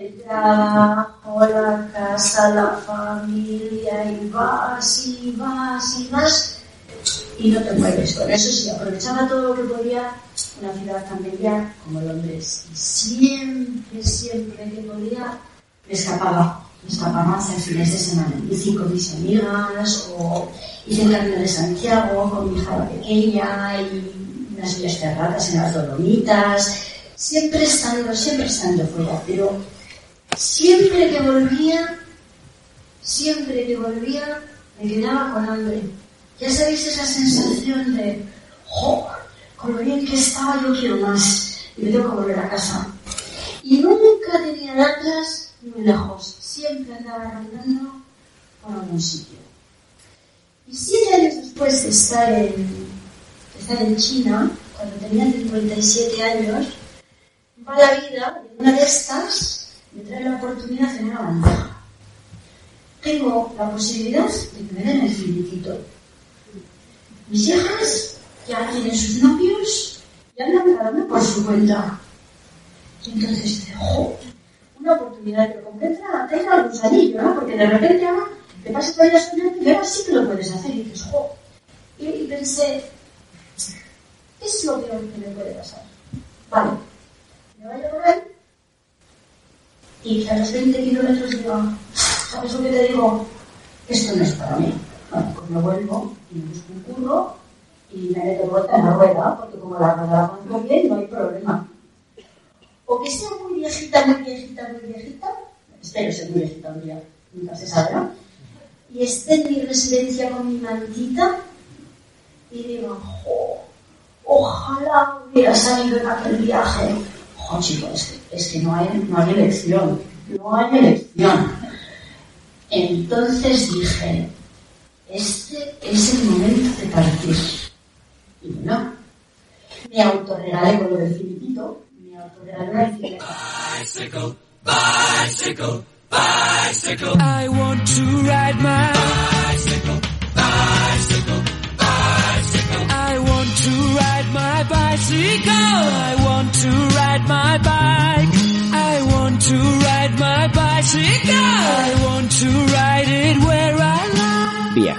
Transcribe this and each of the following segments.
el trabajo, la casa, la familia, y vas y vas y vas y no te mueves. Con eso sí, aprovechaba todo lo que podía una ciudad tan bella como Londres. Y siempre, siempre que podía, me escapaba. Me escapaba hacia fines de semana bici con mis amigas o hice el camino de Santiago con mi hija pequeña y unas bellas terratas en las Dolomitas. Siempre estando, siempre estando fuera, pero siempre que volvía, siempre que volvía, me quedaba con hambre ya sabéis esa sensación de, ¡jo! Con lo bien que estaba, yo quiero más. Y me tengo que volver a casa. Y nunca tenía datas muy lejos. Siempre andaba rondando por algún sitio. Y siete años después de estar en, estar en China, cuando tenía 57 años, va la vida y una de estas me trae la oportunidad de una bandeja. Tengo la posibilidad de que me den el finiquito mis hijas ya tienen sus novios y andan una por su cuenta. Y entonces dice, ¡jo! Una oportunidad, pero completa, tenga el gusanillo, ¿no? Porque de repente ahora te pasas la estudiante y ahora sí que lo puedes hacer. Y dices, ¡jo! Y, y pensé, es lo peor que me puede pasar. Vale, me voy a ahí y a los 20 kilómetros diga, ¿sabes lo que te digo? Esto no es para mí. Bueno, pues me vuelvo y busco un curro y me meto vuelta en la rueda, porque como la rueda conozco bien, no hay problema. O que sea muy viejita, muy viejita, muy viejita, espero ser muy viejita un día, nunca se sabrá, y esté en mi residencia con mi mantita y digo, jo, ojalá hubiera salido en aquel viaje. Jo, chicos, es que, no, hay, no hay elección, no hay elección. Entonces dije, este es el momento de partir. Y no. Me autorregalé con lo del filipito, me autorregalé una bicicleta. Bicycle, bicycle, bicycle.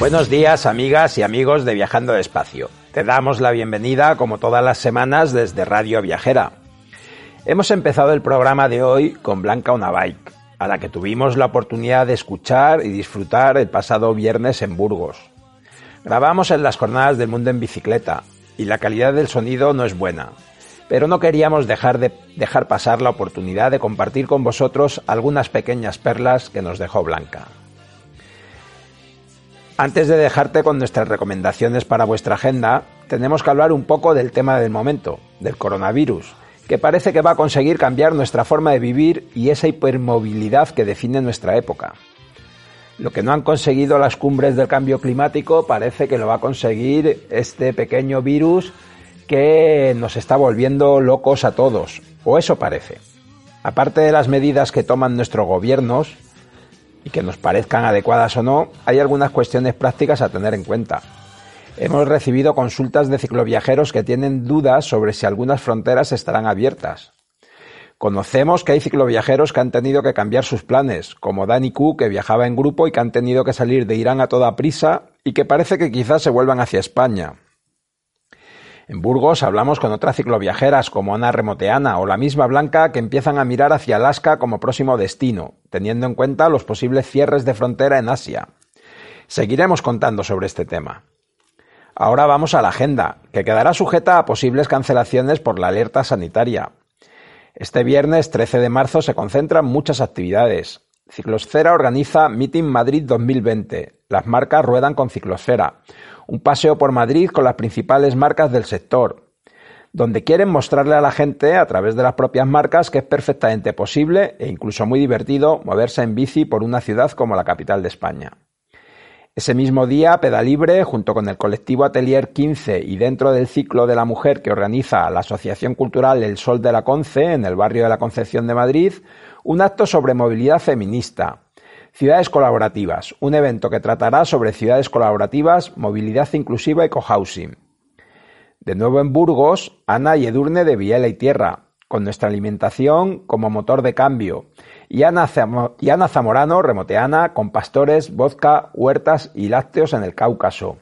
Buenos días, amigas y amigos de Viajando Despacio. Te damos la bienvenida, como todas las semanas, desde Radio Viajera. Hemos empezado el programa de hoy con Blanca Una Bike, a la que tuvimos la oportunidad de escuchar y disfrutar el pasado viernes en Burgos. Grabamos en las jornadas del mundo en bicicleta y la calidad del sonido no es buena, pero no queríamos dejar de dejar pasar la oportunidad de compartir con vosotros algunas pequeñas perlas que nos dejó Blanca. Antes de dejarte con nuestras recomendaciones para vuestra agenda, tenemos que hablar un poco del tema del momento, del coronavirus, que parece que va a conseguir cambiar nuestra forma de vivir y esa hipermovilidad que define nuestra época. Lo que no han conseguido las cumbres del cambio climático parece que lo va a conseguir este pequeño virus que nos está volviendo locos a todos, o eso parece. Aparte de las medidas que toman nuestros gobiernos, y que nos parezcan adecuadas o no, hay algunas cuestiones prácticas a tener en cuenta. Hemos recibido consultas de cicloviajeros que tienen dudas sobre si algunas fronteras estarán abiertas. Conocemos que hay cicloviajeros que han tenido que cambiar sus planes, como Dani Q, que viajaba en grupo y que han tenido que salir de Irán a toda prisa y que parece que quizás se vuelvan hacia España. En Burgos hablamos con otras cicloviajeras como Ana Remoteana o la misma Blanca que empiezan a mirar hacia Alaska como próximo destino, teniendo en cuenta los posibles cierres de frontera en Asia. Seguiremos contando sobre este tema. Ahora vamos a la agenda, que quedará sujeta a posibles cancelaciones por la alerta sanitaria. Este viernes 13 de marzo se concentran muchas actividades. Ciclosfera organiza Meeting Madrid 2020. Las marcas ruedan con Ciclosfera. Un paseo por Madrid con las principales marcas del sector, donde quieren mostrarle a la gente, a través de las propias marcas, que es perfectamente posible e incluso muy divertido moverse en bici por una ciudad como la capital de España. Ese mismo día, Pedalibre, junto con el colectivo Atelier 15 y dentro del ciclo de la mujer que organiza la Asociación Cultural El Sol de la Conce en el barrio de la Concepción de Madrid, un acto sobre movilidad feminista. Ciudades colaborativas, un evento que tratará sobre ciudades colaborativas, movilidad inclusiva y cohousing. De nuevo en Burgos, Ana y Edurne de Viela y Tierra, con nuestra alimentación como motor de cambio y Ana, Zamorano, remoteana, con pastores, vodka, huertas y lácteos en el Cáucaso.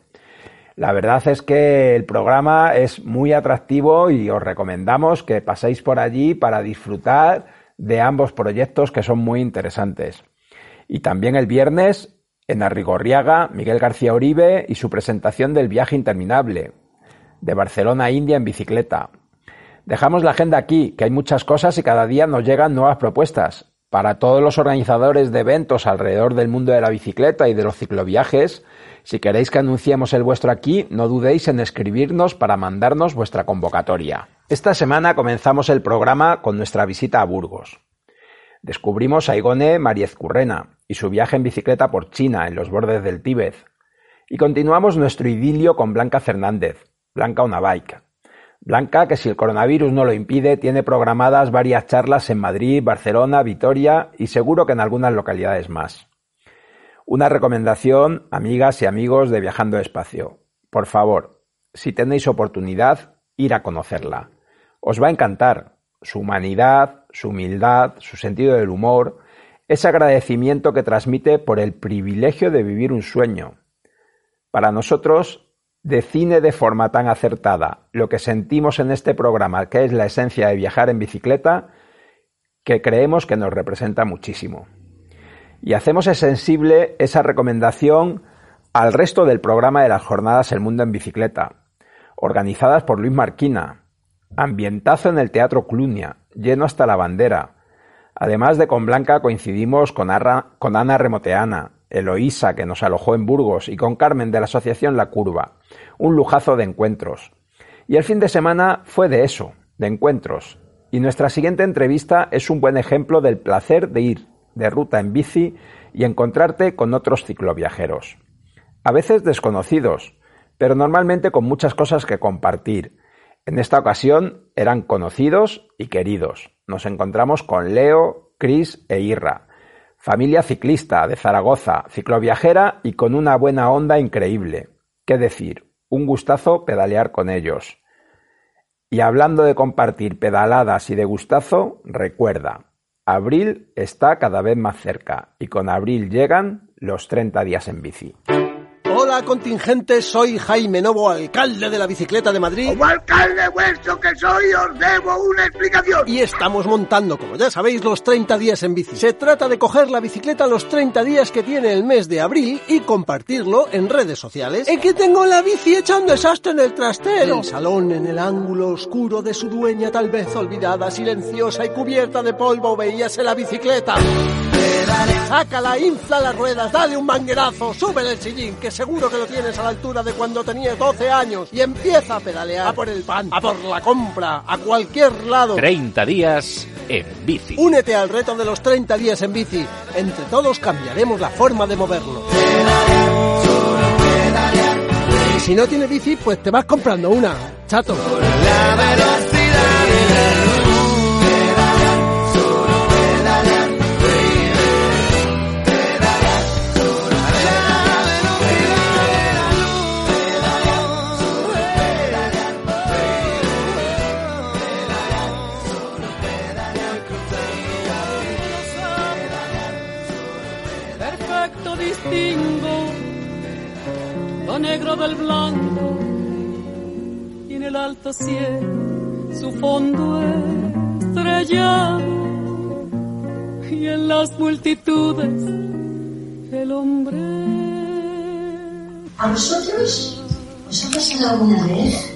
La verdad es que el programa es muy atractivo y os recomendamos que paséis por allí para disfrutar de ambos proyectos que son muy interesantes. Y también el viernes en Arrigorriaga, Miguel García Uribe y su presentación del viaje interminable de Barcelona a India en bicicleta. Dejamos la agenda aquí, que hay muchas cosas y cada día nos llegan nuevas propuestas. Para todos los organizadores de eventos alrededor del mundo de la bicicleta y de los cicloviajes, si queréis que anunciemos el vuestro aquí, no dudéis en escribirnos para mandarnos vuestra convocatoria. Esta semana comenzamos el programa con nuestra visita a Burgos. Descubrimos a Igone Mariezcurrena y su viaje en bicicleta por China, en los bordes del Tíbet. Y continuamos nuestro idilio con Blanca Fernández, Blanca una bike, Blanca, que si el coronavirus no lo impide, tiene programadas varias charlas en Madrid, Barcelona, Vitoria y seguro que en algunas localidades más. Una recomendación, amigas y amigos de Viajando Espacio. Por favor, si tenéis oportunidad, ir a conocerla. Os va a encantar su humanidad, su humildad, su sentido del humor, ese agradecimiento que transmite por el privilegio de vivir un sueño. Para nosotros define de forma tan acertada lo que sentimos en este programa, que es la esencia de viajar en bicicleta, que creemos que nos representa muchísimo. Y hacemos sensible esa recomendación al resto del programa de las jornadas El Mundo en Bicicleta, organizadas por Luis Marquina, ambientazo en el Teatro Clunia, lleno hasta la bandera. Además de con Blanca coincidimos con, con Ana Remoteana, Eloísa, que nos alojó en Burgos, y con Carmen de la Asociación La Curva. Un lujazo de encuentros. Y el fin de semana fue de eso, de encuentros. Y nuestra siguiente entrevista es un buen ejemplo del placer de ir de ruta en bici y encontrarte con otros cicloviajeros. A veces desconocidos, pero normalmente con muchas cosas que compartir. En esta ocasión eran conocidos y queridos. Nos encontramos con Leo, Cris e Irra, Familia ciclista de Zaragoza, cicloviajera y con una buena onda increíble. ¿Qué decir? Un gustazo pedalear con ellos. Y hablando de compartir pedaladas y de gustazo, recuerda, abril está cada vez más cerca y con abril llegan los 30 días en bici. Hola contingente, soy Jaime Novo, alcalde de la bicicleta de Madrid. Como alcalde vuestro que soy, os debo una explicación. Y estamos montando, como ya sabéis, los 30 días en bici. Se trata de coger la bicicleta los 30 días que tiene el mes de abril y compartirlo en redes sociales. Es que tengo la bici hecha un desastre en el trastero. El salón en el ángulo oscuro de su dueña, tal vez olvidada, silenciosa y cubierta de polvo, veíase la bicicleta. Sácala, infla las ruedas, dale un manguerazo, sube el sillín, que seguro que lo tienes a la altura de cuando tenías 12 años, y empieza a pedalear, a por el pan, a por la compra, a cualquier lado. 30 días en bici. Únete al reto de los 30 días en bici. Entre todos cambiaremos la forma de moverlo. Y si no tiene bici, pues te vas comprando una, chato. Distingo lo negro del blanco y en el alto cielo su fondo estrellado y en las multitudes el hombre. ¿A vosotros os ha pasado alguna vez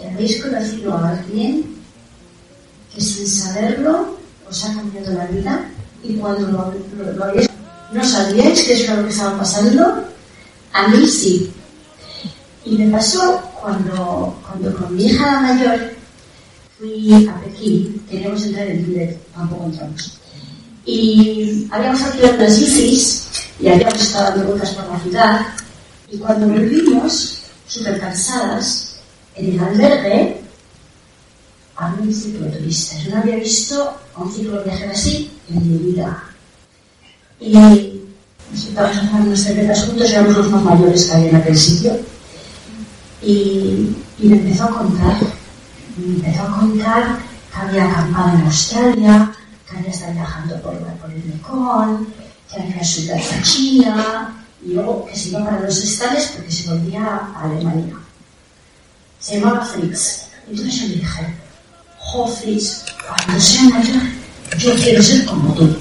que habéis conocido a alguien que sin saberlo os ha cambiado la vida y cuando lo, lo- lo habéis no sabíais eso era lo que estaba pasando? A mí sí. Y me pasó cuando, cuando con mi hija mayor fui a Pekín, queríamos entrar en Tíbet, tampoco entramos. Y habíamos alquilado unas bicis y habíamos estado dando vueltas por la ciudad. Y cuando volvimos, súper cansadas, en el albergue, había un ciclo de turistas. Yo no había visto un ciclo de viajeros así en mi vida. Y nos invitamos a tomar unas juntos, éramos los más mayores que había en aquel sitio. Y, y me empezó a contar, me empezó a contar que había acampado en Australia, que había estado viajando por, por el Mekong, que había subido a China, y luego que se iba para los estados porque se volvía a Alemania. Se llamaba Fritz. Entonces yo le dije, jo Fritz, cuando sea mayor, yo quiero ser como tú.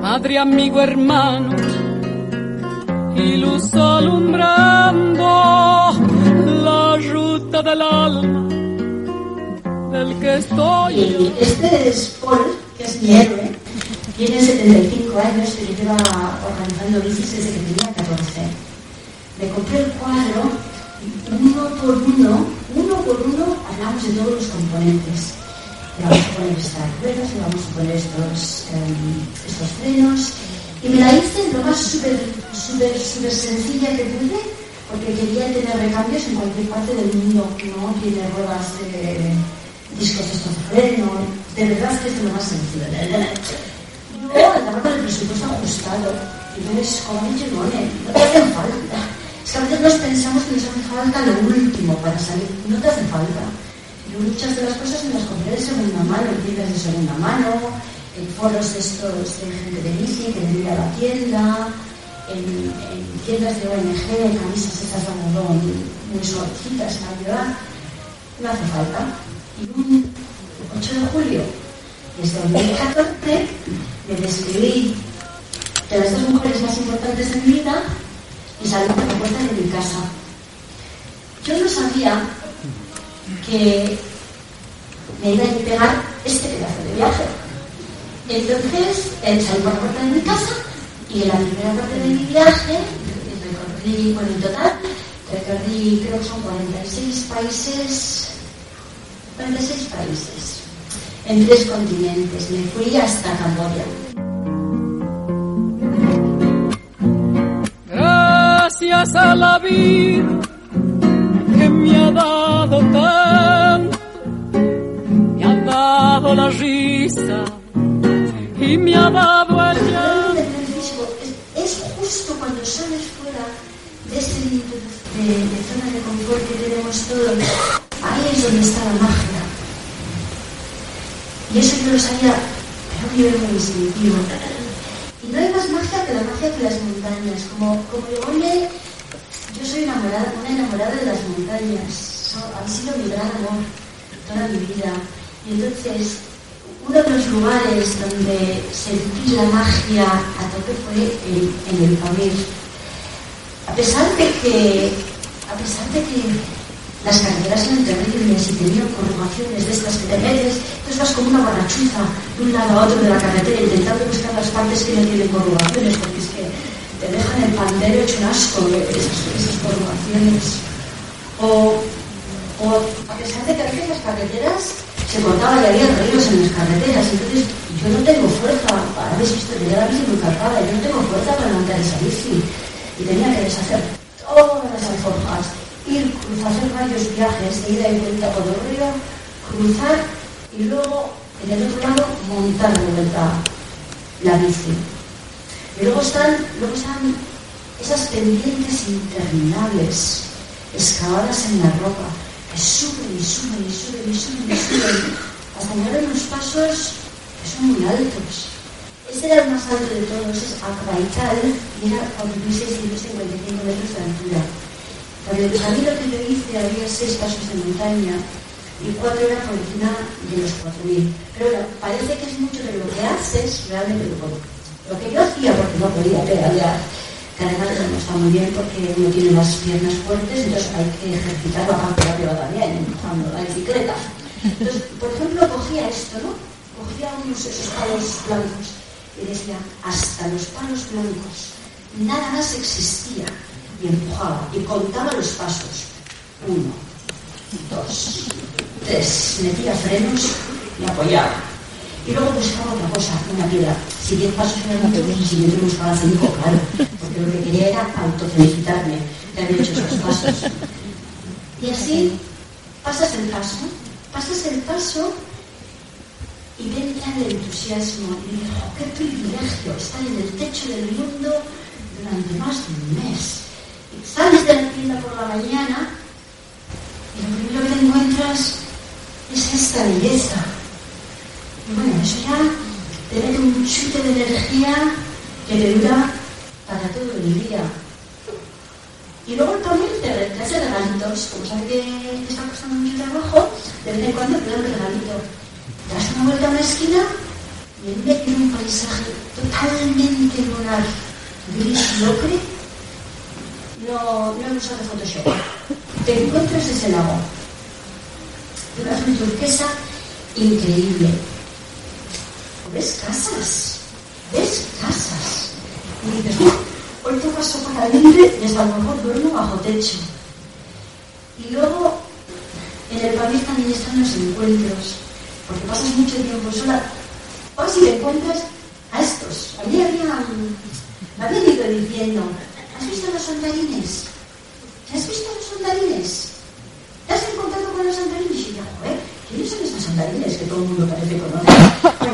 Madre, amigo, hermano, y luz alumbrando la ruta del alma del que estoy. Y este es Paul, que es mi héroe, tiene 75 años, pero lleva organizando bicis desde que tenía 14. Me compré el cuadro uno por uno, uno por uno, hablamos de todos los componentes. Vamos a poner estas ruedas, le vamos a poner estos, eh, estos frenos. Y me la hice lo más súper, súper, súper sencilla que pude, porque quería tener recambios en cualquier parte del mundo, no tiene ruedas de discos estos freno, de verdad que es lo más sencillo. Luego andaba con el presupuesto ajustado, y entonces, como dicho, no, no te hace falta. Es que a veces nos pensamos que nos hace falta lo último para salir, no te hace falta. Muchas de las cosas me las compré de segunda mano, en tiendas de segunda mano, en foros estos de gente de bici que me a la tienda, en, en, tiendas de ONG, camisas estas de algodón muy suavecitas en la. No hace falta. Y un 8 de julio desde 2014 me describí de las dos mujeres más importantes de mi vida y salí por la puerta de mi casa. Yo no sabía que me iba a pegar este pedazo de viaje. Entonces salí por la puerta de mi casa y en la primera parte de mi viaje recorrí, bueno, en total, recorrí creo que son 46 países, 46 países en tres continentes. Me fui hasta Camboya. Gracias a la vida que me ha dado dado la risa y me ha dado el llanto. Es, es justo cuando sales fuera de ese de, de zona de confort que tenemos todos, ahí es donde está la magia. Y eso yo lo sabía a un nivel muy instintivo. Y no hay más magia que la magia que las montañas. Como, como hombre, yo soy enamorada, una enamorada de las montañas. So, han sido mi gran amor toda mi vida. Y entonces, uno de los lugares donde sentí la magia a tope fue en, en el Pamir. A pesar de que, a pesar de que las carreteras eran terribles y tenían curvaciones de estas que te metes, entonces vas como una barrachuza de un lado a otro de la carretera intentando buscar las partes que no tienen curvaciones, porque es que te dejan el pandero hecho un asco esas, esas curvaciones. O, a pesar de que a las carreteras se cortaban y había ríos en las carreteras, entonces yo no tengo fuerza, habéis visto que ya la bici muy cargada, yo no tengo fuerza para levantar esa bici. Y tenía que deshacer todas las alforjas ir, cruzar, hacer varios viajes de ida y vuelta por el río, cruzar y luego en el otro lado montar de vuelta la bici. Y luego están, luego están esas pendientes interminables, excavadas en la roca, que suben y suben y suben y suben y suben, hasta llegar a unos pasos que son muy altos. Este era el más alto de todos, es Akbaital, y era 4.655 metros de altura. Para el camino que yo hice había seis pasos de montaña y cuatro eran por encima de los 4.000. Pero bueno, parece que es mucho de lo que haces, realmente lo, lo que yo hacía, porque no podía pedalear, está muy bien porque uno tiene las piernas fuertes, entonces hay que ejercitar bajando arriba también, empujando la bicicleta. Entonces, por ejemplo, cogía esto, ¿no? Cogía unos esos palos blancos y decía, hasta los palos blancos, nada más existía y empujaba y contaba los pasos. Uno, dos, tres, metía frenos me apoyaba. Y luego buscaba otra cosa, una piedra. Si diez pasos eran muchos, el siguiente buscaba cinco, claro. Porque lo que quería era autofelicitarme de haber hecho esos pasos. Y así pasas el paso, pasas el paso y ven ya el entusiasmo. Y digo, "Oh, qué privilegio estar en el techo del mundo durante más de un mes. Y sales de la tienda por la mañana y lo primero que encuentras es esta belleza. Bueno, eso ya te mete un chute de energía que te dura para todo el día. Y luego también te, hace regalitos, como sabe que te está costando mucho trabajo, de vez en cuando te da un regalito. Das una vuelta a una esquina y en medio de un paisaje totalmente lunar, gris y ocre, no, no he usado Photoshop. Te encuentras ese lago de una turquesa increíble. ¿Ves casas? ¿Ves casas? Y dices, "Uf, hoy toca sopa caliente y hasta a lo mejor duermo bajo techo. Y luego, en el país también están los encuentros, porque pasas mucho tiempo sola. Vas y te encuentras a estos. A mí había, me habían ido diciendo, ¿has visto los sondarines? ¿Has visto los sondarines? ¿Te has encontrado con los sondarines? Y yo, joder, ¿quiénes son estos sondarines que todo el mundo parece conocer?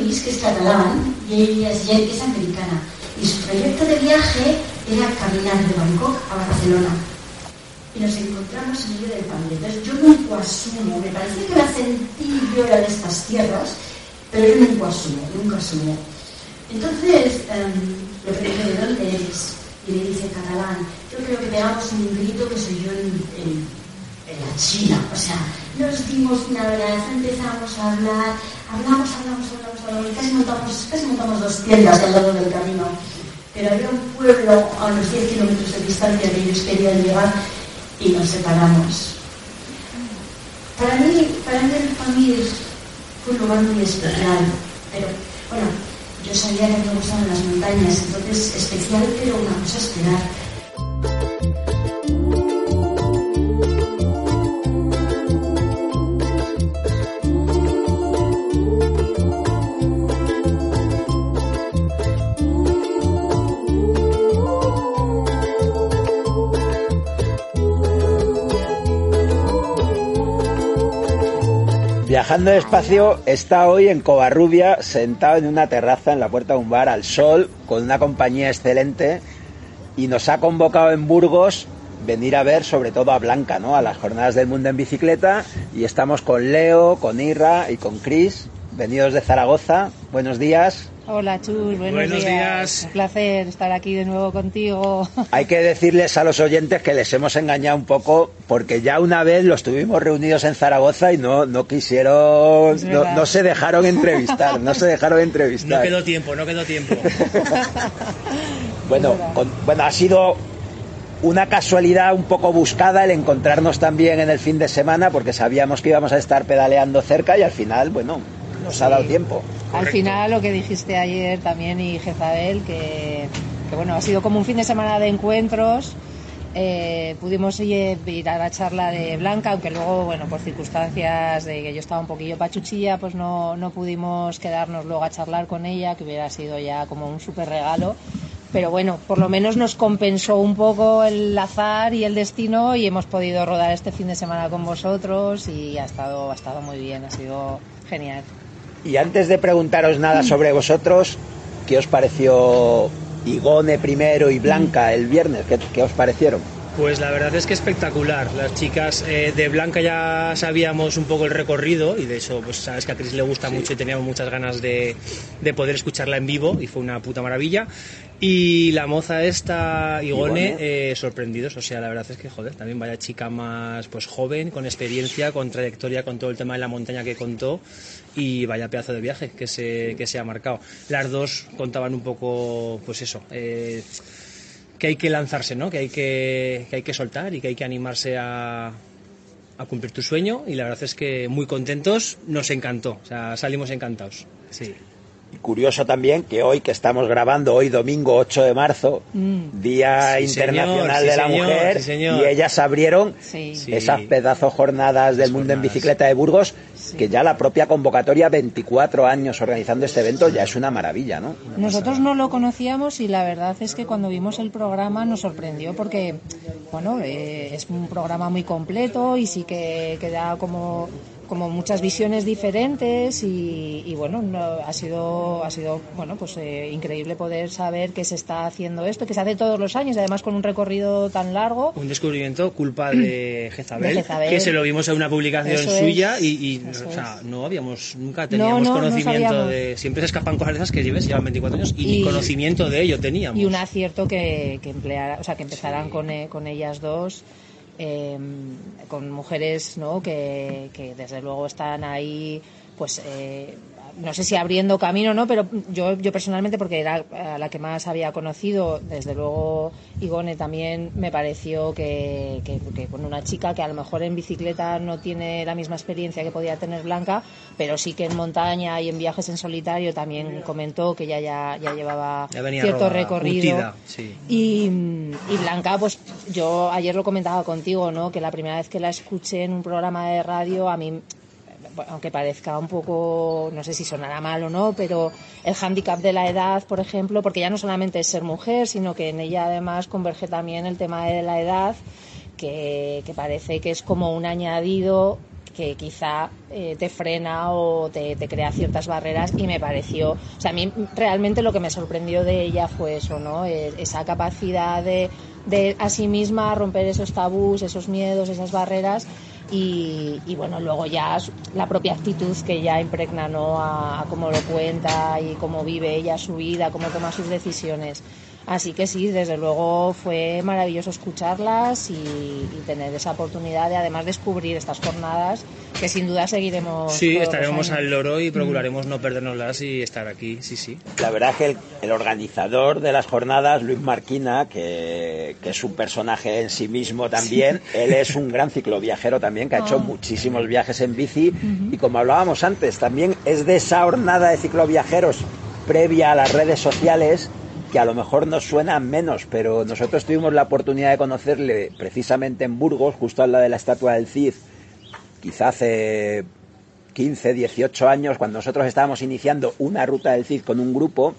Lluís, que es catalán, y ella es Jen, que es americana. Y su proyecto de viaje era caminar de Bangkok a Barcelona. Y nos encontramos en medio del panel. Entonces yo nunca asumo, me parece que la sentí yo era de estas tierras, pero yo nunca asumo, nunca asumo. Entonces, em, le pregunté, ¿de dónde eres? Y me dice catalán, yo creo que pegamos un grito que soy yo en, en- en la China. O sea, nos dimos una abrazo, empezamos a hablar, hablamos, hablamos, hablamos, hablamos, casi montamos, casi montamos dos tiendas al lado del camino. Pero había un pueblo a unos 10 kilómetros de distancia que ellos querían llegar y nos separamos. Para mí, para mí fue un lugar muy especial, pero bueno, yo sabía que me gustaban las montañas, entonces especial, pero una cosa es esperar. Viajando despacio está hoy en Covarrubia, sentado en una terraza en la puerta de un bar al sol, con una compañía excelente, y nos ha convocado en Burgos venir a ver sobre todo a Blanca, ¿no? A las jornadas del mundo en bicicleta, y estamos con Leo, con Irra y con Chris, venidos de Zaragoza. Buenos días. Hola Chus, buenos, Buenos días. Un placer estar aquí de nuevo contigo. Hay que decirles a los oyentes que les hemos engañado un poco porque ya una vez los tuvimos reunidos en Zaragoza y no, no quisieron, no, no se dejaron entrevistar, no se dejaron entrevistar. No quedó tiempo, no quedó tiempo. Bueno, con- bueno, ha sido una casualidad un poco buscada el encontrarnos también en el fin de semana porque sabíamos que íbamos a estar pedaleando cerca y al final, bueno, nos ha dado tiempo. Al final lo que dijiste ayer también y Jezabel, que, que bueno, ha sido como un fin de semana de encuentros. Eh, pudimos ir, ir a la charla de Blanca, aunque luego, bueno, por circunstancias de que yo estaba un poquillo pachuchilla, pues no, no pudimos quedarnos luego a charlar con ella, que hubiera sido ya como un súper regalo. Pero bueno, por lo menos nos compensó un poco el azar y el destino y hemos podido rodar este fin de semana con vosotros y ha estado, ha estado muy bien, ha sido genial. Y antes de preguntaros nada sobre vosotros, ¿qué os pareció Igone primero y Blanca el viernes? ¿Qué, qué os parecieron? Pues la verdad es que espectacular. Las chicas eh, de Blanca ya sabíamos un poco el recorrido y de hecho, pues sabes que a Cris le gusta mucho y teníamos muchas ganas de, de poder escucharla en vivo y fue una puta maravilla. Y la moza esta, Igone, eh, sorprendidos. O sea, la verdad es que, joder, también vaya chica más pues joven, con experiencia, con trayectoria, con todo el tema de la montaña que contó y vaya pedazo de viaje que se, que se ha marcado. Las dos contaban un poco, pues eso, eh, que hay que lanzarse, ¿no? Que hay que, que hay que soltar y que hay que animarse a, a cumplir tu sueño y la verdad es que muy contentos, nos encantó, o sea, salimos encantados. Sí. Y curioso también que hoy que estamos grabando, hoy domingo 8 de marzo, Día Sí, Internacional señor, de sí, la señor, Mujer, sí, señor. y ellas abrieron esas pedazos jornadas del mundo en bicicleta de Burgos, que ya la propia convocatoria, 24 años organizando este evento, ya es una maravilla, ¿no? Nosotros no lo conocíamos y la verdad es que cuando vimos el programa nos sorprendió porque, bueno, eh, es un programa muy completo y sí que, que da como, como muchas visiones diferentes y, y bueno, no- ha sido, ha sido bueno, pues eh, increíble poder saber que se está haciendo esto, que se hace todos los años y además con un recorrido tan largo. Un descubrimiento culpa de Jezabel, De Jezabel. que se lo vimos en una publicación Eso es. suya y, y, Eso o sea, es. no habíamos, nunca teníamos no, no conocimiento de... Siempre se escapan cosas de esas que lleves, llevan 24 años y, Y- ni conocimiento de ello teníamos. y un acierto que, que empleara, o sea, que empezaran con, eh, con ellas dos, eh, con mujeres, ¿no? Que, que desde luego están ahí, pues. eh, no sé si abriendo camino o no, pero yo, yo personalmente, porque era a la que más había conocido, desde luego Igone también me pareció que, que, una chica que a lo mejor en bicicleta no tiene la misma experiencia que podía tener Blanca, pero sí que en montaña y en viajes en solitario también comentó que ya, ya, ya llevaba Ya cierto recorrido. sí. Y, y Blanca, pues yo ayer lo comentaba contigo, ¿no? Que la primera vez que la escuché en un programa de radio, a mí, aunque parezca un poco, no sé si sonará mal o no, pero el hándicap de la edad, por ejemplo, porque ya no solamente es ser mujer, sino que en ella además converge también el tema de la edad, que, que parece que es como un añadido que quizá eh, te frena o te, te crea ciertas barreras y me pareció, o sea, a mí realmente lo que me sorprendió de ella fue eso, ¿no? Eh, esa capacidad de, de a sí misma romper esos tabús, esos miedos, esas barreras y, y, bueno, luego ya la propia actitud que ella impregna, ¿no? A, a cómo lo cuenta y cómo vive ella su vida, cómo toma sus decisiones. Así que sí, desde luego fue maravilloso escucharlas y, y tener esa oportunidad de además descubrir estas jornadas que sin duda seguiremos. Sí, estaremos al loro y procuraremos no perdernoslas y estar aquí, sí, sí. La verdad es que el, el organizador de las jornadas, Luis Marquina, que, que es un personaje en sí mismo también, él es un gran cicloviajero también, que ha hecho Ah. muchísimos viajes en bici y como hablábamos antes, también es de esa jornada de cicloviajeros previa a las redes sociales que a lo mejor nos suena menos, pero nosotros tuvimos la oportunidad de conocerle precisamente en Burgos, justo al lado de la estatua del Cid, quizá hace 15, 18 años, cuando nosotros estábamos iniciando una ruta del CID con un grupo,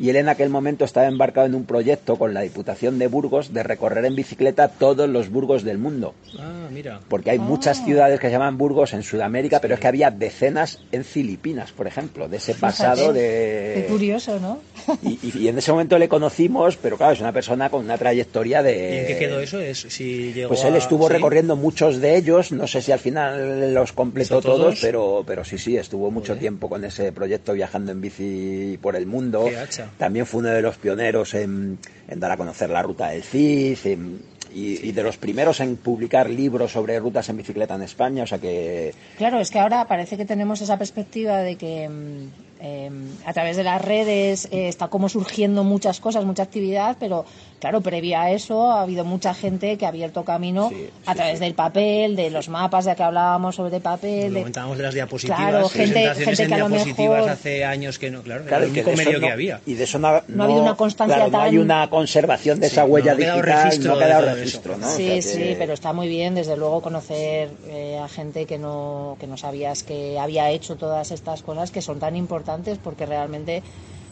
y él en aquel momento estaba embarcado en un proyecto con la Diputación de Burgos de recorrer en bicicleta todos los burgos del mundo. Ah, mira. Porque hay muchas ciudades que se llaman Burgos en Sudamérica, pero es que había decenas en Filipinas, por ejemplo, de ese pasado Qué de... curioso, ¿no? Y, y- y en ese momento le conocimos, pero claro, es una persona con una trayectoria de... ¿Y en qué quedó eso? Es, si llegó Pues él a- estuvo ¿sí? recorriendo muchos de ellos, no sé si al final los completó ¿Hizo todos? todos, pero, pero sí, sí, estuvo mucho tiempo con ese proyecto viajando en bici por el mundo. Qué hacha. También fue uno de los pioneros en, en dar a conocer la ruta del CID en- y, y de los primeros en publicar libros sobre rutas en bicicleta en España, o sea que Claro, es que ahora parece que tenemos esa perspectiva de que mm, eh, a través de las redes eh, está como surgiendo muchas cosas, mucha actividad, pero claro, previa a eso ha habido mucha gente que ha abierto camino a través del papel, de los mapas de que hablábamos sobre papel. Lo de- comentábamos de las diapositivas, Claro, gente- presentaciones gente en que a lo diapositivas mejor- hace años que no, claro, Claro, era el que único de eso medio no- que había. Y de eso no, No ha habido una constancia claro, no hay una conservación de Sí, esa huella no ha quedado digital, registro no ha de quedado registro, ¿no? O Sí, sea que- sí, pero está muy bien, desde luego, conocer eh, a gente que no, que no sabías que había hecho todas estas cosas que son tan importantes porque realmente,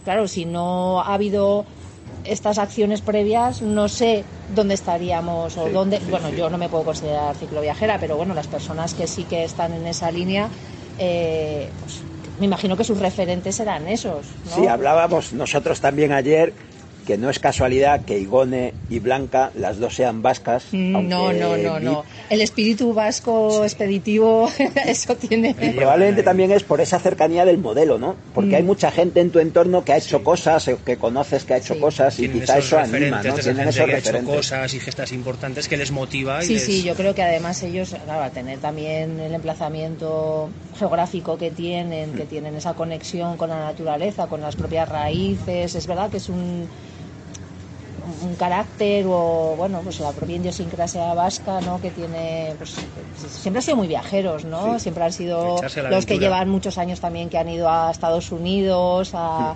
claro, si no ha habido estas acciones previas, no sé dónde estaríamos o Sí, dónde. sí, bueno, sí. yo no me puedo considerar cicloviajera, pero bueno, las personas que sí que están en esa línea, eh, pues, me imagino que sus referentes serán esos. ¿no? Sí, hablábamos nosotros también ayer que no es casualidad que Igone y Blanca, las dos sean vascas. Mm, aunque No, no, no, vi- no. El espíritu vasco expeditivo, eso tiene. Y probablemente también es por esa cercanía del modelo, ¿no? Porque Mm. hay mucha gente en tu entorno que ha hecho cosas, o que conoces que ha hecho Sí. cosas y quizá eso anima, ¿no? Tienen gente esos que ha hecho cosas y gestas importantes que les motiva y Sí, les... sí, yo creo que además ellos, claro, al tener también el emplazamiento geográfico que tienen, que tienen esa conexión con la naturaleza, con las propias raíces, es verdad que es un un carácter o, bueno, pues la propia idiosincrasia vasca, ¿no? Que tiene, pues, siempre han sido muy viajeros, ¿no? Siempre han sido los que llevan muchos años también que han ido a Estados Unidos, a,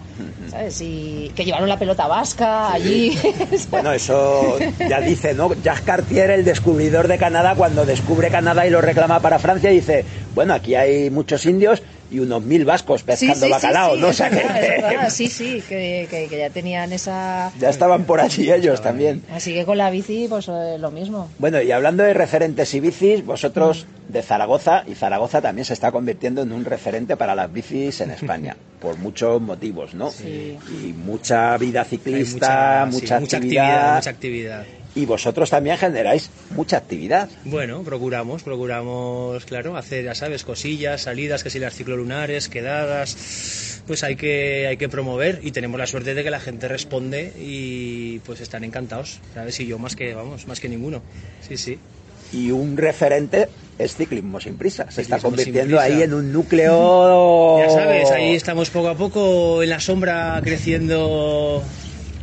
¿sabes? Y que llevaron la pelota vasca allí. Bueno, eso ya dice, ¿no? Jacques Cartier, el descubridor de Canadá, cuando descubre Canadá y lo reclama para Francia, dice, bueno, aquí hay muchos indios y unos mil vascos pescando sí, sí, bacalao, sí, ¿no? O es sea, que- verdad, es verdad. Sí, sí, que, que- que ya tenían esa... ya estaban por allí ellos también. Así que con la bici, pues eh, lo mismo. Bueno, y hablando de referentes y bicis, vosotros de Zaragoza, y Zaragoza también se está convirtiendo en un referente para las bicis en España, por muchos motivos, ¿no? Sí. Y mucha vida ciclista, mucha, mucha actividad, actividad, mucha actividad. Y vosotros también generáis mucha actividad. Bueno, procuramos, procuramos, claro, hacer, ya sabes, cosillas, salidas, que si las ciclolunares, quedadas, pues hay que, hay que promover y tenemos la suerte de que la gente responde y pues están encantados, ¿sabes? Y yo más que, vamos, más que ninguno, sí, sí. Y un referente es ciclismo sin prisa. Se está Ciclismo convirtiendo ahí en un núcleo. Ya sabes, ahí estamos poco a poco en la sombra creciendo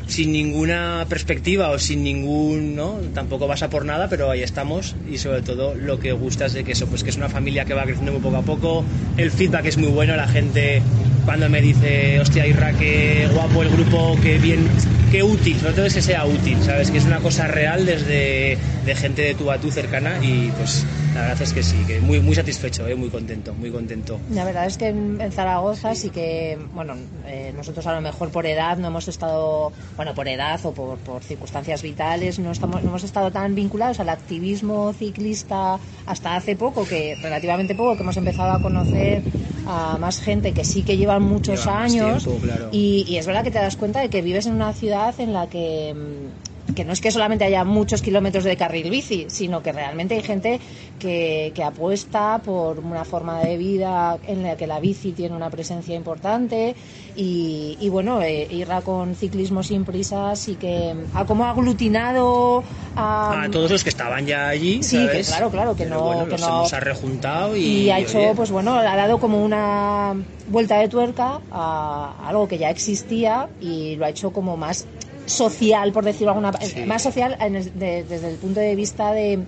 sin ninguna perspectiva o sin ningún, ¿no? Tampoco vas a por nada, pero ahí estamos y sobre todo lo que gusta es de que eso, pues que es una familia que va creciendo muy poco a poco, el feedback es muy bueno, la gente cuando me dice, hostia, Irra, qué guapo el grupo, qué bien, qué útil, sobre todo es que sea útil, ¿sabes? Que es una cosa real desde de gente de tú a tú cercana y pues la verdad es que sí, que muy, muy satisfecho, ¿eh? muy contento, muy contento. La verdad es que en, en Zaragoza sí que, bueno, eh, nosotros a lo mejor por edad no hemos estado, bueno, por edad o por, por circunstancias vitales, no, estamos, no hemos estado tan vinculados al activismo ciclista hasta hace poco, que relativamente poco, que hemos empezado a conocer a más gente que sí que llevan muchos Lleva años. tiempo, claro. y, y es verdad que te das cuenta de que vives en una ciudad en la que mm, que no es que solamente haya muchos kilómetros de carril bici, sino que realmente hay gente que, que apuesta por una forma de vida en la que la bici tiene una presencia importante y, y bueno, eh, Irra con ciclismo sin prisas y que ha como aglutinado a, a todos los que estaban ya allí. Sí, que claro, claro, que Pero no- Bueno, que los no- hemos rejuntado y. y ha hecho, oye, pues bueno, ha dado como una vuelta de tuerca a algo que ya existía y lo ha hecho como más social, por decirlo alguna Sí. más social en el- de- desde el punto de vista de,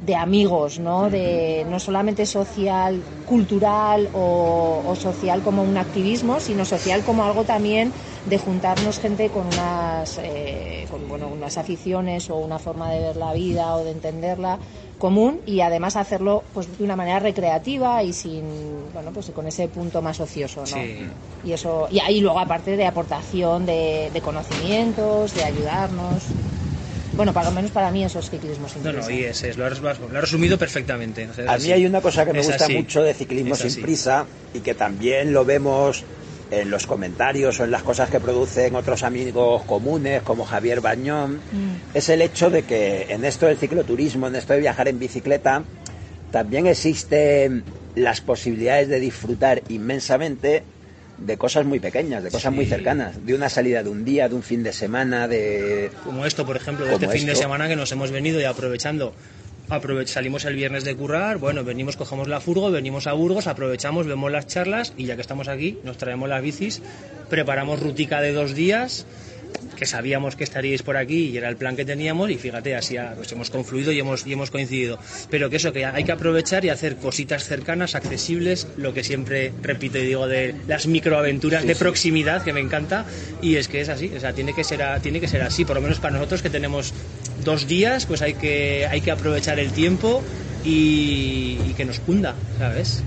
de amigos, ¿no? De no solamente social, cultural o, o social como un activismo, sino social como algo también de juntarnos gente con unas, eh, con, bueno, unas aficiones o una forma de ver la vida o de entenderla común y además hacerlo pues de una manera recreativa y sin bueno pues con ese punto más ocioso ¿no? Sí. y eso y ahí luego aparte de aportación de, de conocimientos de ayudarnos bueno para lo menos para mí eso es ciclismo sin No, no, prisa. y ese es, lo has, lo has resumido perfectamente. o sea, es A así. mí hay una cosa que me Es gusta así. mucho de ciclismo Es sin así. prisa y que también lo vemos en los comentarios o en las cosas que producen otros amigos comunes como Javier Bañón, Mm. es el hecho de que en esto del cicloturismo, en esto de viajar en bicicleta, también existen las posibilidades de disfrutar inmensamente de cosas muy pequeñas, de cosas Sí. muy cercanas, de una salida de un día, de un fin de semana, de... Como esto, por ejemplo, de este fin de semana que nos hemos venido y aprovechando. Salimos el viernes de currar, bueno, venimos, cogemos la furgo, venimos a Burgos, aprovechamos, vemos las charlas y ya que estamos aquí, nos traemos las bicis, preparamos rutica de dos días, que sabíamos que estaríais por aquí y era el plan que teníamos y fíjate, así ha- pues hemos confluido y hemos, y hemos coincidido. Pero que eso, que hay que aprovechar y hacer cositas cercanas, accesibles, lo que siempre repito y digo de las microaventuras Sí, de sí. proximidad, que me encanta, y es que es así, o sea, tiene que ser, a- tiene que ser así, por lo menos para nosotros que tenemos dos días, pues hay que, hay que aprovechar el tiempo y, y que nos cunda, ¿sabes?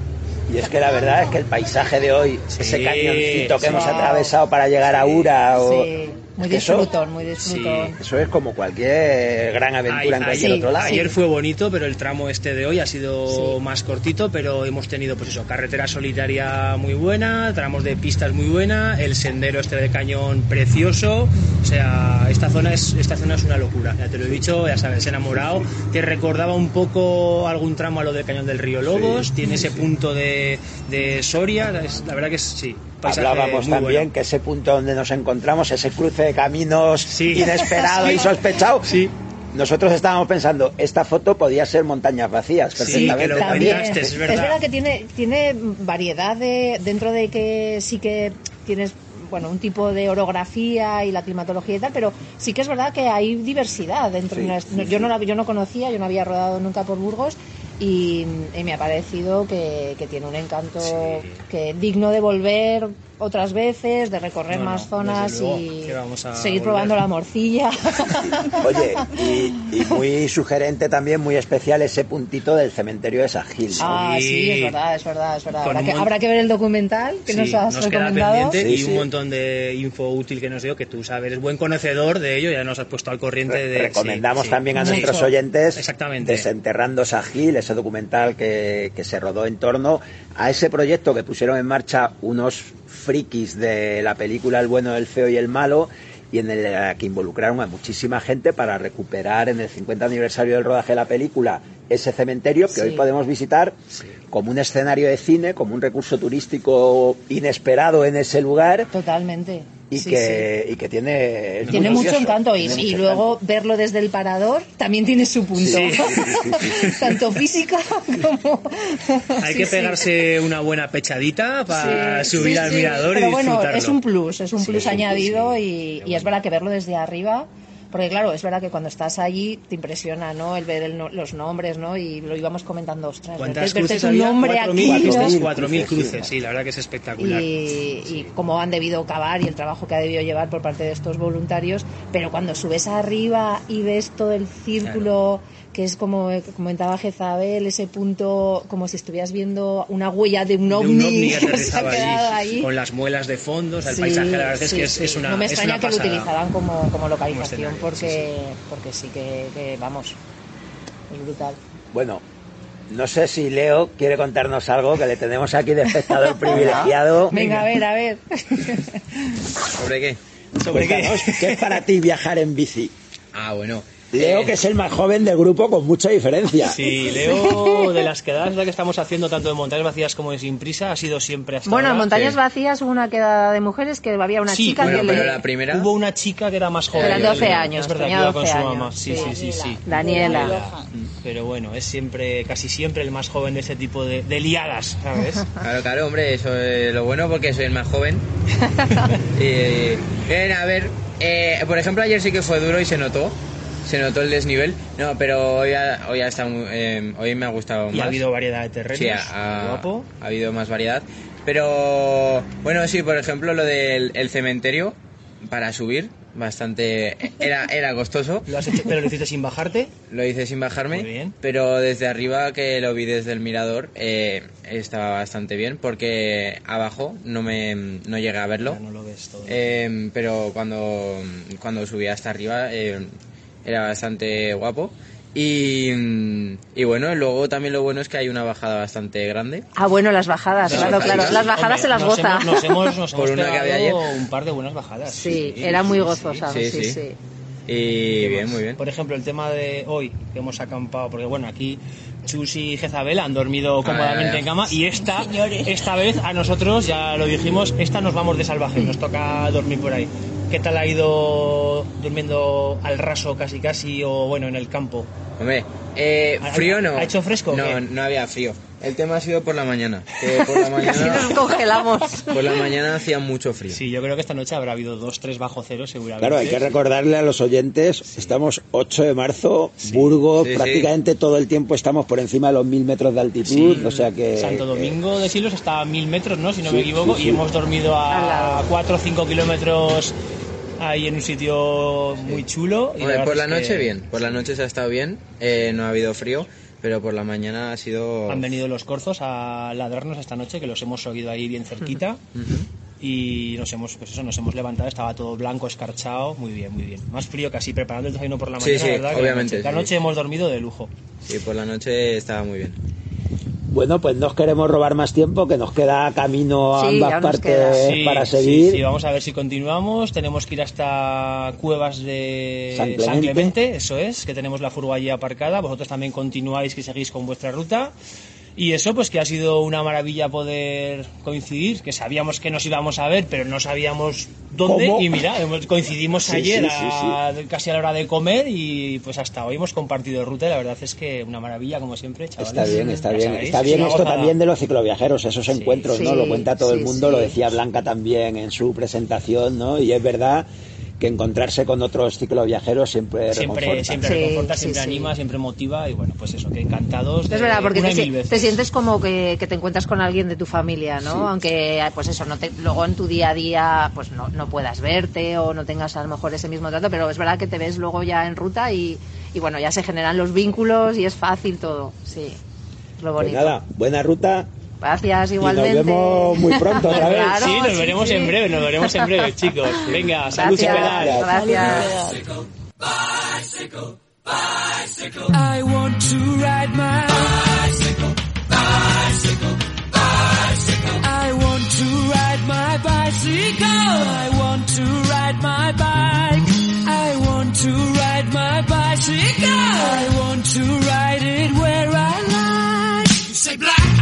Y es que la verdad es que el paisaje de hoy, Sí, ese cañoncito que sí. hemos atravesado para llegar a Ura, o, Sí, muy eso- disfrutón, muy disfrutón. Eso es como cualquier gran aventura en Ay- cualquier ayer- otro lado. Ayer fue bonito, pero el tramo este de hoy ha sido Sí. más cortito, pero hemos tenido, pues eso, carretera solitaria muy buena, tramos de pistas muy buena, el sendero este de cañón precioso. O sea, esta zona es, esta zona es una locura. Ya te lo he dicho, ya sabes, enamorado. Te recordaba un poco algún tramo a lo del cañón del río Lobos, tiene ese punto de, de Soria, es- la verdad que es, sí. Paisaje Hablábamos muy también bueno. que ese punto donde nos encontramos, ese cruce de caminos Sí. inesperado Sí. y sospechado, Sí. nosotros estábamos pensando, esta foto podía ser montañas vacías, Sí, perfectamente. que lo también. comentaste, es verdad. que tiene, tiene variedad de, dentro de que sí que tienes bueno, un tipo de orografía y la climatología y tal, pero sí que es verdad que hay diversidad dentro. Sí, de una- sí, yo, sí. no la- yo no conocía, yo no había rodado nunca por Burgos y, y me ha parecido que, que tiene un encanto que digno de volver otras veces, de recorrer No, no, más zonas luego y que vamos a seguir volver. probando la morcilla. Oye, y, y muy sugerente también, muy especial ese puntito del cementerio de Sajil. ¿no? Ah, sí, es verdad, es verdad, es verdad. Habrá que, mon- habrá que ver el documental que Sí, nos has nos queda recomendado. pendiente Sí, y sí. un montón de info útil que nos dio que tú sabes, eres buen conocedor de ello, ya nos has puesto al corriente de... Recomendamos sí, sí. también a Sí. nuestros oyentes Exactamente. Desenterrando Sajil, ese documental que, que se rodó en torno a ese proyecto que pusieron en marcha unos frikis de la película El bueno, el feo y el malo y en el que involucraron a muchísima gente para recuperar en el 50 aniversario del rodaje de la película ese cementerio que Sí. hoy podemos visitar como un escenario de cine, como un recurso turístico inesperado en ese lugar Totalmente. Y, Sí, que, y que tiene... es Tiene mucho gracioso, encanto y, tiene y mucho luego verlo desde el parador también tiene su punto. Sí, Tanto física como... Hay Sí, que sí. pegarse una buena pechadita para Sí, subir sí, al sí. mirador Pero y bueno, disfrutarlo. es un plus, es un Sí, plus es un plus, añadido sí. y, y es bueno. verdad que verlo desde arriba, porque claro, es verdad que cuando estás allí te impresiona, ¿no? El ver el no- los nombres, ¿no? Y lo íbamos comentando, ostras, ¿Cuántas verte- verte cruces tu había? nombre 4.000 aquí, ¿no? cruces, 4.000 Cruces, sí. cruces, sí, la verdad que es espectacular. y, y cómo han debido cavar y el trabajo que ha debido llevar por parte de estos voluntarios, pero cuando subes arriba y ves todo el círculo, que es como comentaba Jezabel, ese punto como si estuvieras viendo una huella de un De ovni, un ovni que que se ha aterrizaba quedado allí, ahí. con las muelas de fondo, o sea, el Sí, paisaje la verdad es que es, sí. es una No me es extraña una que lo utilizaran como, como localización porque, porque sí que, que, vamos, es brutal. Bueno, no sé si Leo quiere contarnos algo que le tenemos aquí de espectador privilegiado. Venga, a ver, a ver. ¿Sobre qué? ¿Sobre qué? ¿qué es para ti viajar en bici? Ah, bueno. Leo, Eh, que es el más joven del grupo con mucha diferencia. Sí, Leo, de las quedadas que estamos haciendo tanto de montañas vacías como de sin prisa, ha sido siempre hasta Bueno, en ahora. montañas sí. vacías hubo una queda de mujeres que había una Sí, chica bueno, que pero le... la primera... Hubo una chica que era más joven. Eran 12 años, Es verdad, que tenía iba con 12 su años, mamá. Sí, sí, sí. sí, sí. Daniela. Pero bueno, es siempre, casi siempre el más joven de ese tipo de, de liadas, ¿sabes? Claro, claro, hombre, eso es lo bueno porque soy el más joven. y, bien, a ver, eh, por ejemplo, ayer sí que fue duro y se notó. Se notó el desnivel. No, pero hoy ha, hoy ha estado eh, hoy me ha gustado Y más. ha habido variedad de terrenos. Sí, ha, ha- guapo. ha habido más variedad. Pero, bueno, sí, por ejemplo, lo del el cementerio para subir, bastante. Era, era costoso. Lo has hecho, pero lo hiciste sin bajarte. Lo hice sin bajarme, Muy bien. pero desde arriba que lo vi desde el mirador eh, estaba bastante bien porque abajo no me no llegué a verlo. Ya no lo ves todo. Eh, pero cuando, cuando subí hasta arriba eh, era bastante guapo. Y, y bueno, luego también lo bueno es que hay una bajada bastante grande. Ah, bueno, las bajadas, Las claro, bajadas. claro. Las bajadas Hombre, se las nos goza. Hemos, nos hemos, nos Por hemos una que había ayer. un par de buenas bajadas. Sí, era muy sí, gozosa. sí, Sí, sí. sí. Y bien, muy bien. Por ejemplo, el tema de hoy, que hemos acampado, porque bueno, aquí Chus y Jezabel han dormido cómodamente ya, ya. en cama y esta, esta vez a nosotros, ya lo dijimos, esta nos vamos de salvaje, nos toca dormir por ahí. ¿Qué tal ha ido durmiendo al raso casi casi o bueno, en el campo? Hombre, eh, ¿Ha- frío no. ha hecho fresco No, qué? no había frío. El tema ha sido por la mañana. Que por la Así nos mañana, congelamos. por la mañana hacía mucho frío. Sí, yo creo que esta noche habrá habido dos, tres bajo cero seguramente. Claro, hay que recordarle a los oyentes, estamos 8 de marzo, Burgos, Sí, sí. prácticamente todo el tiempo estamos por encima de los mil metros de altitud, Sí, o sea que... Santo Domingo de Silos está a mil metros, ¿no? Si no Sí, me equivoco, sí, y hemos dormido a lado. 4 o 5 kilómetros ahí en un sitio muy chulo. y Hombre, por la noche que bien, por la noche se ha estado bien, eh, no ha habido frío, pero por la mañana ha sido... Han venido los corzos a ladrarnos esta noche, que los hemos oído ahí bien cerquita. Y nos hemos, pues eso, nos hemos levantado, estaba todo blanco, escarchado, muy bien, muy bien. Más frío que así, preparando el desayuno por la Sí, mañana, sí, ¿verdad? Que la obviamente, noche- La sí. noche hemos dormido de lujo. Sí, por la noche estaba muy bien. Bueno, pues no os queremos robar más tiempo, que nos queda camino a Sí, ambas partes. Sí, para sí, seguir. Sí, vamos a ver si continuamos. Tenemos que ir hasta Cuevas de San Clemente. San Clemente, eso es, que tenemos la furgo allí aparcada. Vosotros también continuáis, que seguís con vuestra ruta. Y eso, pues que ha sido una maravilla poder coincidir, que sabíamos que nos íbamos a ver, pero no sabíamos dónde. ¿Cómo? Y mira, hemos- coincidimos Sí, ayer sí, sí, a- casi a la hora de comer y pues hasta hoy hemos compartido ruta y la verdad es que una maravilla, como siempre, chavales. Está bien, está bien. sabéis, Está es bien esto gozada. también de los cicloviajeros, esos encuentros, ¿no? Lo cuenta todo el mundo, sí. lo decía Blanca también en su presentación, ¿no? Y es verdad que encontrarse con otros cicloviajeros siempre Siempre, reconforta. siempre Sí, reconforta, sí, siempre sí. anima, siempre motiva y bueno, pues eso, que encantados. Es de verdad, porque te, sientes como que, que te encuentras con alguien de tu familia, ¿no? Sí. Aunque, pues eso, no te, luego en tu día a día, pues no, no puedas verte o no tengas a lo mejor ese mismo trato, pero es verdad que te ves luego ya en ruta y, y bueno, ya se generan los vínculos y es fácil todo, sí. Es lo Pues bonito. nada, buena ruta. Gracias, Y igualmente. nos vemos muy pronto otra vez. Claro, sí, nos sí, veremos sí. en breve, nos veremos en breve, chicos. Venga, salud y Gracias, pedal. gracias. I want to ride my bicycle, bicycle, bicycle. I want to ride my bicycle. I want to ride my bike. I want to ride my bicycle. I want to ride it where I like. You say black,